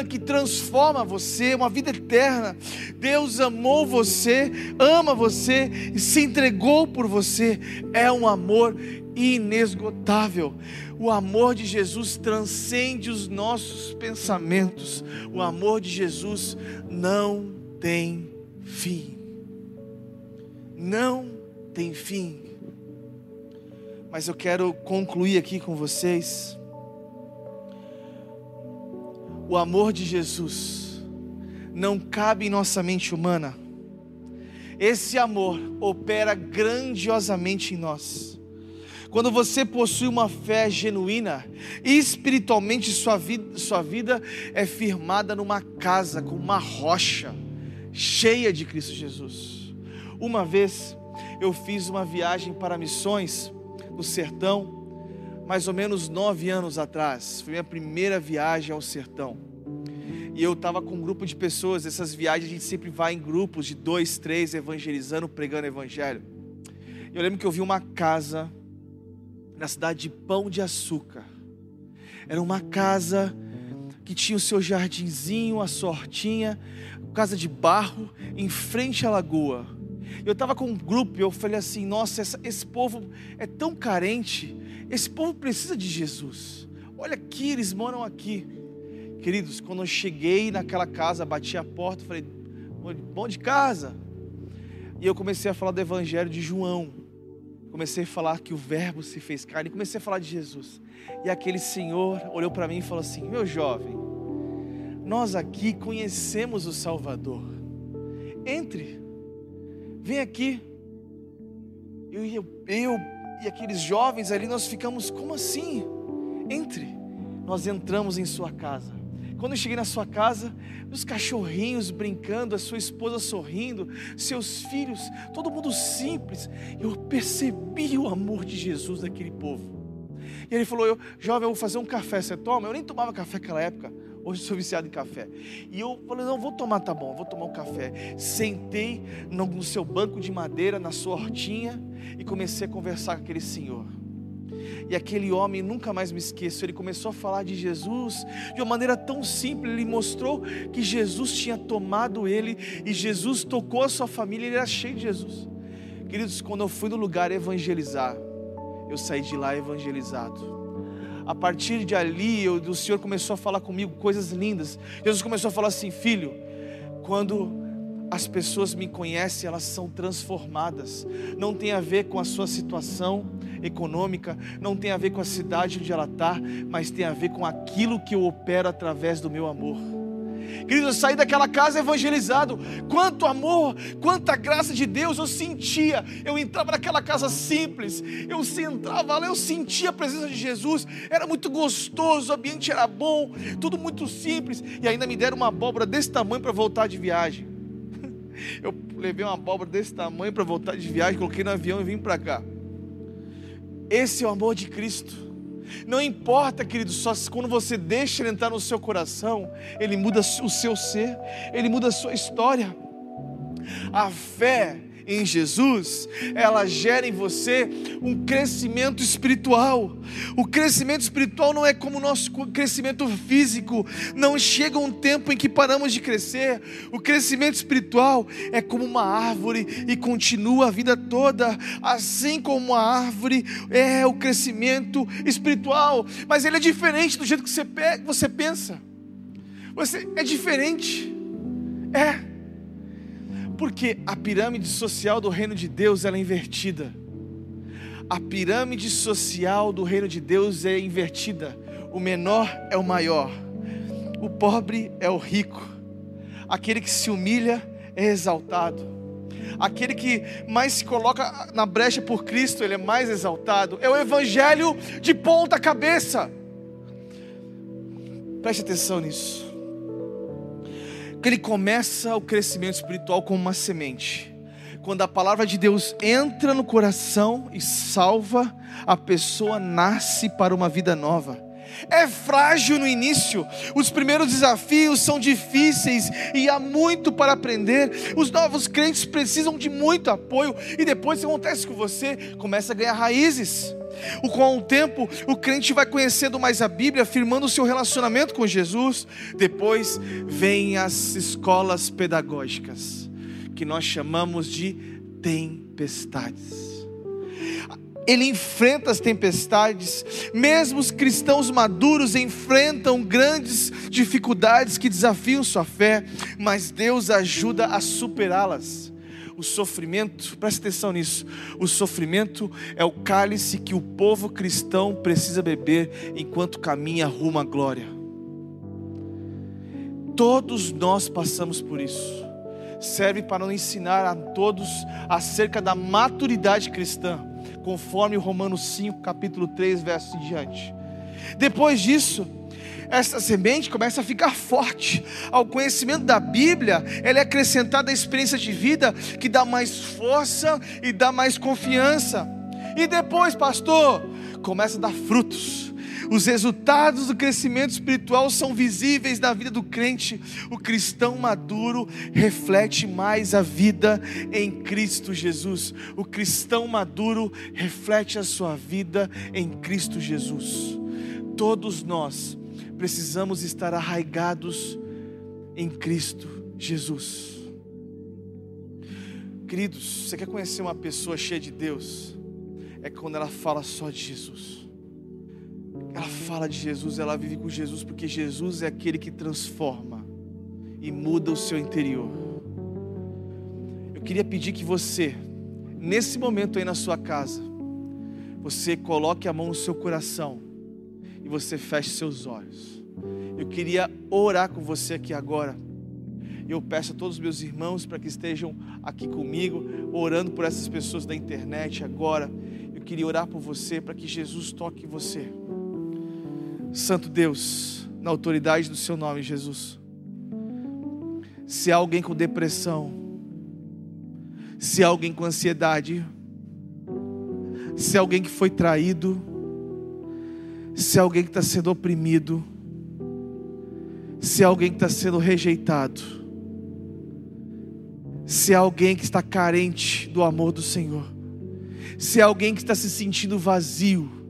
que transforma você, uma vida eterna. Deus amou você, ama você e se entregou por você. É um amor inesgotável. O amor de Jesus transcende os nossos pensamentos. O amor de Jesus não tem fim. Não tem fim. Mas eu quero concluir aqui com vocês. O amor de Jesus não cabe em nossa mente humana. Esse amor opera grandiosamente em nós. Quando você possui uma fé genuína, espiritualmente sua vida, sua vida é firmada numa casa com uma rocha cheia de Cristo Jesus. Uma vez eu fiz uma viagem para missões no sertão, mais ou menos nove anos atrás. Foi minha primeira viagem ao sertão. E eu estava com um grupo de pessoas. Essas viagens a gente sempre vai em grupos de dois, três, evangelizando, pregando evangelho. Eu lembro que eu vi uma casa na cidade de Pão de Açúcar. Era uma casa que tinha o seu jardinzinho, a sua hortinha, casa de barro, em frente à lagoa. Eu estava com um grupo eu falei assim: nossa, essa, esse povo é tão carente, esse povo precisa de Jesus. Olha aqui, eles moram aqui. Queridos, quando eu cheguei naquela casa, bati a porta, falei: bom de casa. E eu comecei a falar do Evangelho de João. Comecei a falar que o Verbo se fez carne. Comecei a falar de Jesus. E aquele senhor olhou para mim e falou assim: Meu jovem, nós aqui conhecemos o Salvador. Entre, vem aqui. Eu, eu, eu e aqueles jovens ali, nós ficamos, como assim? Entre. Nós entramos em sua casa. Quando eu cheguei na sua casa, os cachorrinhos brincando, a sua esposa sorrindo, seus filhos, todo mundo simples. Eu percebi o amor de Jesus naquele povo. E ele falou: eu, Jovem, eu vou fazer um café, você toma? Eu nem tomava café naquela época. Hoje sou viciado em café. E eu falei: Não, vou tomar, tá bom, vou tomar um café. Sentei no, no seu banco de madeira, na sua hortinha, e comecei a conversar com aquele senhor. E aquele homem, nunca mais me esqueço, ele começou a falar de Jesus de uma maneira tão simples. Ele mostrou que Jesus tinha tomado ele e Jesus tocou a sua família, ele era cheio de Jesus. Queridos, quando eu fui no lugar evangelizar, eu saí de lá evangelizado. A partir de ali, eu, o Senhor começou a falar comigo coisas lindas. Jesus começou a falar assim: Filho, quando as pessoas me conhecem, elas são transformadas. Não tem a ver com a sua situação econômica, não tem a ver com a cidade onde ela está, mas tem a ver com aquilo que eu opero através do meu amor. Querido, eu saí daquela casa evangelizado. Quanto amor, quanta graça de Deus eu sentia. Eu entrava naquela casa simples, eu entrava lá, eu sentia a presença de Jesus. Era muito gostoso, o ambiente era bom, tudo muito simples. E ainda me deram uma abóbora desse tamanho para voltar de viagem. <laughs> Eu levei uma abóbora desse tamanho para voltar de viagem, coloquei no avião e vim para cá. Esse é o amor de Cristo. Não importa, querido, só quando você deixa ele entrar no seu coração, ele muda o seu ser, ele muda a sua história. A fé em Jesus, ela gera em você um crescimento espiritual. O crescimento espiritual não é como o nosso crescimento físico, não chega um tempo em que paramos de crescer. O crescimento espiritual é como uma árvore e continua a vida toda, assim como a árvore é o crescimento espiritual, mas ele é diferente do jeito que você, você pensa. Você é diferente. É porque a pirâmide social do reino de Deus ela é invertida. A pirâmide social do reino de Deus é invertida. O menor é o maior. O pobre é o rico. Aquele que se humilha é exaltado. Aquele que mais se coloca na brecha por Cristo, ele é mais exaltado. É o evangelho de ponta cabeça. Preste atenção nisso que ele começa o crescimento espiritual como uma semente. Quando a palavra de Deus entra no coração e salva, a pessoa nasce para uma vida nova. É frágil no início, os primeiros desafios são difíceis e há muito para aprender. Os novos crentes precisam de muito apoio e depois o que acontece com você? Começa a ganhar raízes. Com o tempo, o crente vai conhecendo mais a Bíblia, afirmando o seu relacionamento com Jesus. Depois vem as escolas pedagógicas, que nós chamamos de tempestades. Ele enfrenta as tempestades, mesmo os cristãos maduros enfrentam grandes dificuldades que desafiam sua fé, mas Deus ajuda a superá-las o sofrimento, preste atenção nisso, o sofrimento é o cálice que o povo cristão precisa beber enquanto caminha rumo à glória. Todos nós passamos por isso. Serve para nos ensinar a todos acerca da maturidade cristã, conforme Romanos 5, capítulo 3, verso em diante. Depois disso, essa semente começa a ficar forte. Ao conhecimento da Bíblia, ela é acrescentada a experiência de vida que dá mais força e dá mais confiança. E depois, pastor, começa a dar frutos. Os resultados do crescimento espiritual são visíveis na vida do crente. O cristão maduro reflete mais a vida em Cristo Jesus. O cristão maduro reflete a sua vida em Cristo Jesus. Todos nós precisamos estar arraigados em Cristo Jesus. Queridos, você quer conhecer uma pessoa cheia de Deus? É quando ela fala só de Jesus. Ela fala de Jesus, ela vive com Jesus, porque Jesus é aquele que transforma e muda o seu interior. Eu queria pedir que você, nesse momento aí na sua casa, você coloque a mão no seu coração e você feche seus olhos. Eu queria orar com você aqui agora. Eu peço a todos os meus irmãos para que estejam aqui comigo, orando por essas pessoas da internet agora. Eu queria orar por você para que Jesus toque você. Santo Deus, na autoridade do Seu nome, Jesus. Se há alguém com depressão, se há alguém com ansiedade, se há alguém que foi traído, se há alguém que está sendo oprimido, se há alguém que está sendo rejeitado, se há alguém que está carente do amor do Senhor, se há alguém que está se sentindo vazio,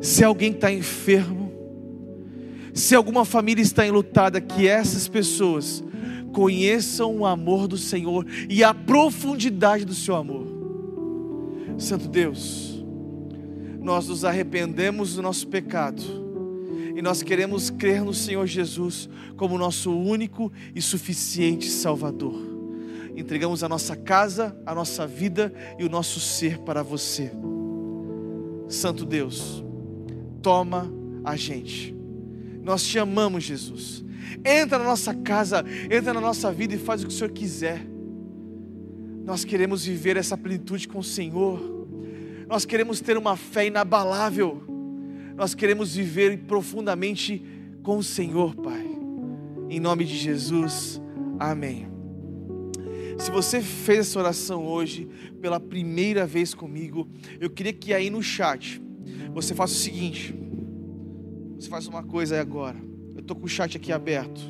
se alguém está enfermo, se alguma família está enlutada, que essas pessoas conheçam o amor do Senhor e a profundidade do seu amor. Santo Deus, nós nos arrependemos do nosso pecado e nós queremos crer no Senhor Jesus como nosso único e suficiente Salvador. Entregamos a nossa casa, a nossa vida e o nosso ser para você. Santo Deus, toma a gente. Nós te amamos, Jesus. Entra na nossa casa, entra na nossa vida e faz o que o Senhor quiser. Nós queremos viver essa plenitude com o Senhor. Nós queremos ter uma fé inabalável. Nós queremos viver profundamente com o Senhor, Pai. Em nome de Jesus. Amém. Se você fez essa oração hoje pela primeira vez comigo, eu queria que aí no chat você faça o seguinte: você faz uma coisa agora. Eu estou com o chat aqui aberto.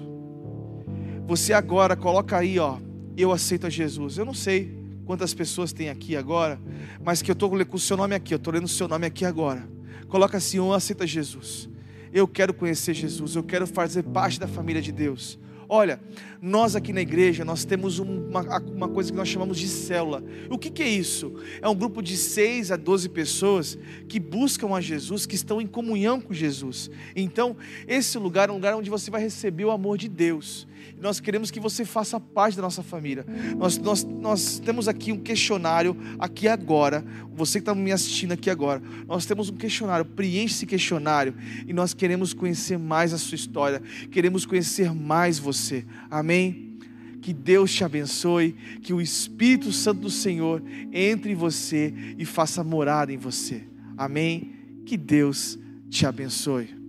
Você agora coloca aí, ó. Eu aceito a Jesus. Eu não sei quantas pessoas tem aqui agora, mas que eu estou com o seu nome aqui. Eu estou lendo o seu nome aqui agora. Coloca assim: Eu aceito a Jesus. Eu quero conhecer Jesus. Eu quero fazer parte da família de Deus. Olha, nós aqui na igreja, nós temos uma, uma coisa que nós chamamos de célula. O que, que é isso? É um grupo de 6 a 12 pessoas que buscam a Jesus, que estão em comunhão com Jesus. Então, esse lugar é um lugar onde você vai receber o amor de Deus. Nós queremos que você faça parte da nossa família. Nós, nós, nós temos aqui um questionário, aqui agora. Você que está me assistindo aqui agora. Nós temos um questionário. Preenche esse questionário. E nós queremos conhecer mais a sua história. Queremos conhecer mais você. Amém? Que Deus te abençoe. Que o Espírito Santo do Senhor entre em você e faça morada em você. Amém? Que Deus te abençoe.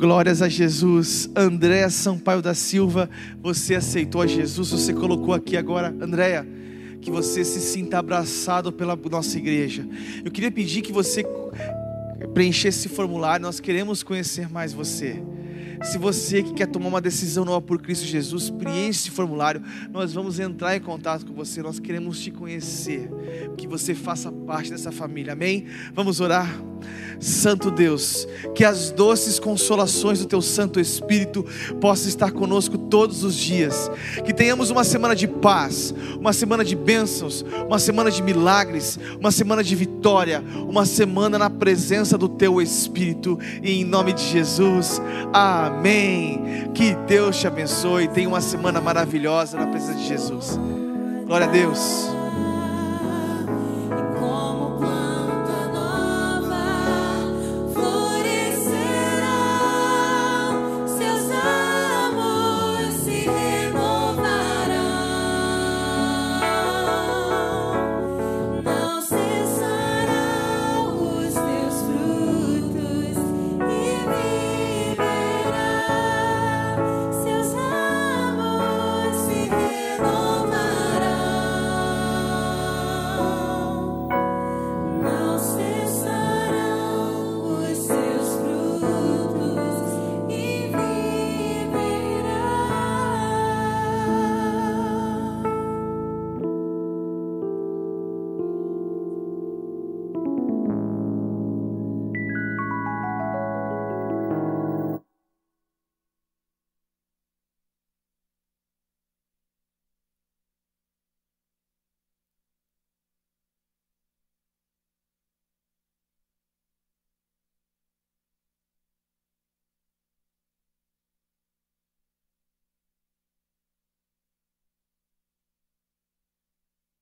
Glórias a Jesus. Andréa Sampaio da Silva, você aceitou a Jesus, você colocou aqui agora, Andréa, que você se sinta abraçado pela nossa igreja. Eu queria pedir que você preenchesse esse formulário, nós queremos conhecer mais você. Se você que quer tomar uma decisão nova por Cristo Jesus, preencha esse formulário. Nós vamos entrar em contato com você. Nós queremos te conhecer. Que você faça parte dessa família. Amém? Vamos orar. Santo Deus, que as doces consolações do Teu Santo Espírito possam estar conosco todos os dias, que tenhamos uma semana de paz, uma semana de bênçãos, uma semana de milagres, uma semana de vitória, uma semana na presença do Teu Espírito, e em nome de Jesus, amém. Que Deus te abençoe, tenha uma semana maravilhosa na presença de Jesus. Glória a Deus.